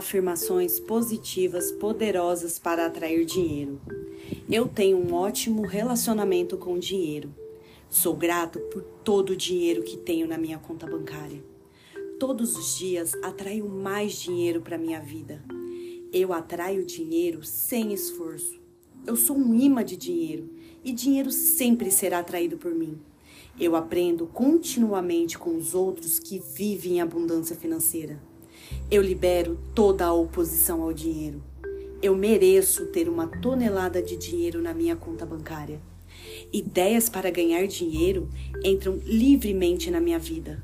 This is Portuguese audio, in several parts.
afirmações positivas poderosas para atrair dinheiro. Eu tenho um ótimo relacionamento com o dinheiro. Sou grato por todo o dinheiro que tenho na minha conta bancária. Todos os dias atraio mais dinheiro para minha vida. Eu atraio dinheiro sem esforço. Eu sou um imã de dinheiro e dinheiro sempre será atraído por mim. Eu aprendo continuamente com os outros que vivem em abundância financeira. Eu libero toda a oposição ao dinheiro. Eu mereço ter uma tonelada de dinheiro na minha conta bancária. Ideias para ganhar dinheiro entram livremente na minha vida.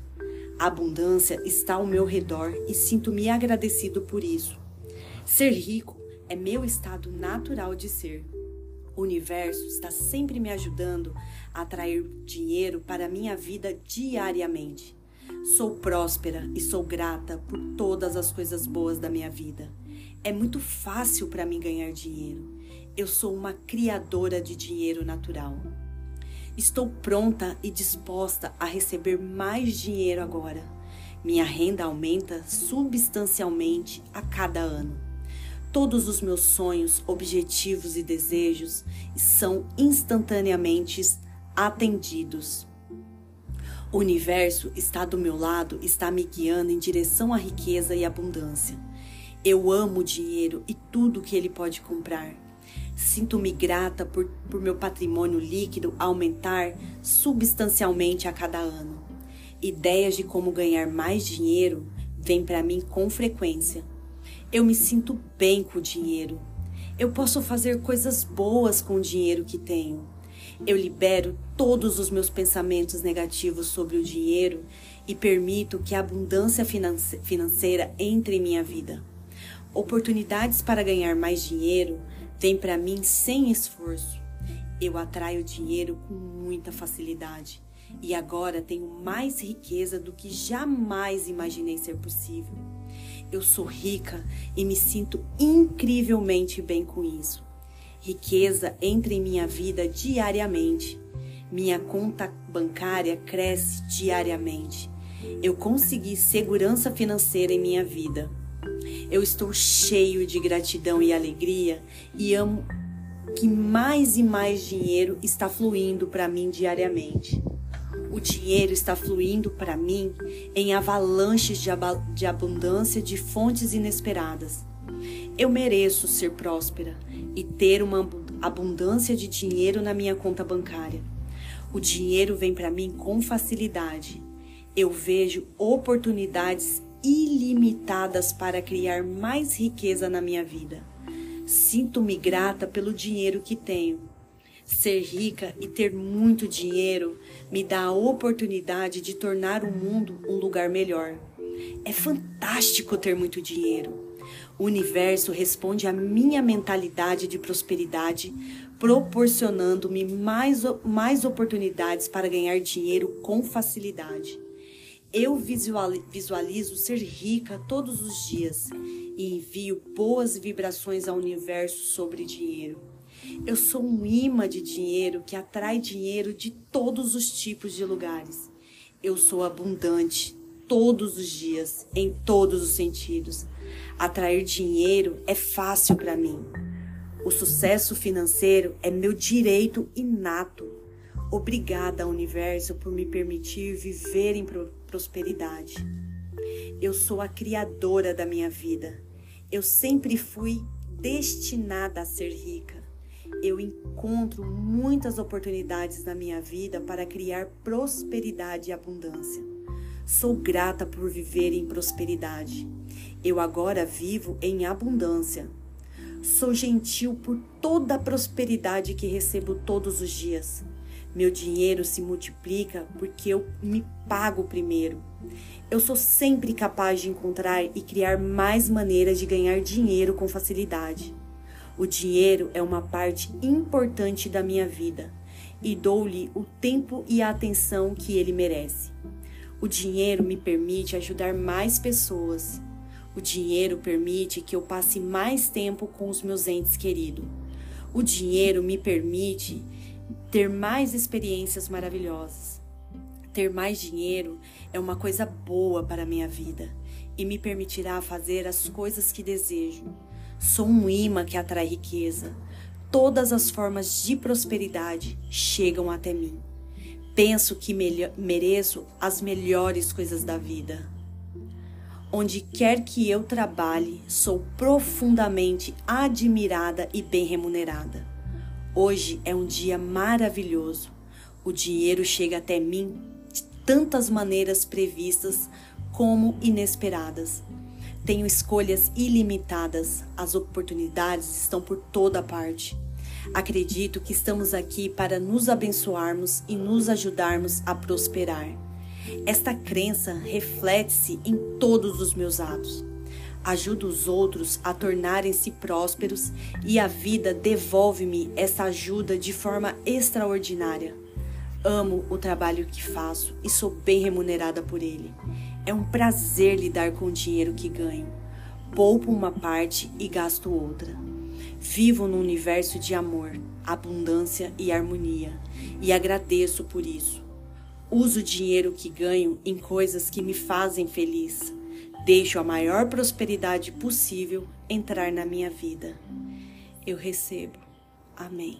A abundância está ao meu redor e sinto-me agradecido por isso. Ser rico é meu estado natural de ser. O universo está sempre me ajudando a atrair dinheiro para a minha vida diariamente. Sou próspera e sou grata por todas as coisas boas da minha vida. É muito fácil para mim ganhar dinheiro. Eu sou uma criadora de dinheiro natural. Estou pronta e disposta a receber mais dinheiro agora. Minha renda aumenta substancialmente a cada ano. Todos os meus sonhos, objetivos e desejos são instantaneamente atendidos. O universo está do meu lado, está me guiando em direção à riqueza e abundância. Eu amo o dinheiro e tudo que ele pode comprar. Sinto-me grata por, por meu patrimônio líquido aumentar substancialmente a cada ano. Ideias de como ganhar mais dinheiro vêm para mim com frequência. Eu me sinto bem com o dinheiro. Eu posso fazer coisas boas com o dinheiro que tenho. Eu libero todos os meus pensamentos negativos sobre o dinheiro e permito que a abundância financeira entre em minha vida. Oportunidades para ganhar mais dinheiro vêm para mim sem esforço. Eu atraio dinheiro com muita facilidade e agora tenho mais riqueza do que jamais imaginei ser possível. Eu sou rica e me sinto incrivelmente bem com isso. Riqueza entra em minha vida diariamente. Minha conta bancária cresce diariamente. Eu consegui segurança financeira em minha vida. Eu estou cheio de gratidão e alegria e amo que mais e mais dinheiro está fluindo para mim diariamente. O dinheiro está fluindo para mim em avalanches de, de abundância de fontes inesperadas. Eu mereço ser próspera e ter uma abundância de dinheiro na minha conta bancária. O dinheiro vem para mim com facilidade. Eu vejo oportunidades ilimitadas para criar mais riqueza na minha vida. Sinto-me grata pelo dinheiro que tenho. Ser rica e ter muito dinheiro me dá a oportunidade de tornar o mundo um lugar melhor. É fantástico ter muito dinheiro. O universo responde à minha mentalidade de prosperidade, proporcionando-me mais, mais oportunidades para ganhar dinheiro com facilidade. Eu visualizo ser rica todos os dias e envio boas vibrações ao universo sobre dinheiro. Eu sou um imã de dinheiro que atrai dinheiro de todos os tipos de lugares. Eu sou abundante todos os dias, em todos os sentidos. Atrair dinheiro é fácil para mim. O sucesso financeiro é meu direito inato. Obrigada, universo, por me permitir viver em prosperidade. Eu sou a criadora da minha vida. Eu sempre fui destinada a ser rica. Eu encontro muitas oportunidades na minha vida para criar prosperidade e abundância. Sou grata por viver em prosperidade. Eu agora vivo em abundância. Sou gentil por toda a prosperidade que recebo todos os dias. Meu dinheiro se multiplica porque eu me pago primeiro. Eu sou sempre capaz de encontrar e criar mais maneiras de ganhar dinheiro com facilidade. O dinheiro é uma parte importante da minha vida e dou-lhe o tempo e a atenção que ele merece. O dinheiro me permite ajudar mais pessoas o dinheiro permite que eu passe mais tempo com os meus entes queridos. O dinheiro me permite ter mais experiências maravilhosas. Ter mais dinheiro é uma coisa boa para a minha vida. e me permitirá fazer as coisas que desejo. Sou um imã que atrai riqueza. Todas as formas de prosperidade chegam até mim. Penso que mereço as melhores coisas da vida. Onde quer que eu trabalhe, sou profundamente admirada e bem remunerada. Hoje é um dia maravilhoso. O dinheiro chega até mim de tantas maneiras previstas como inesperadas. Tenho escolhas ilimitadas, as oportunidades estão por toda parte. Acredito que estamos aqui para nos abençoarmos e nos ajudarmos a prosperar. Esta crença reflete-se em todos os meus atos. Ajudo os outros a tornarem-se prósperos e a vida devolve-me essa ajuda de forma extraordinária. Amo o trabalho que faço e sou bem remunerada por ele. É um prazer lidar com o dinheiro que ganho. Poupo uma parte e gasto outra. Vivo num universo de amor, abundância e harmonia e agradeço por isso. Uso o dinheiro que ganho em coisas que me fazem feliz. Deixo a maior prosperidade possível entrar na minha vida. Eu recebo. Amém.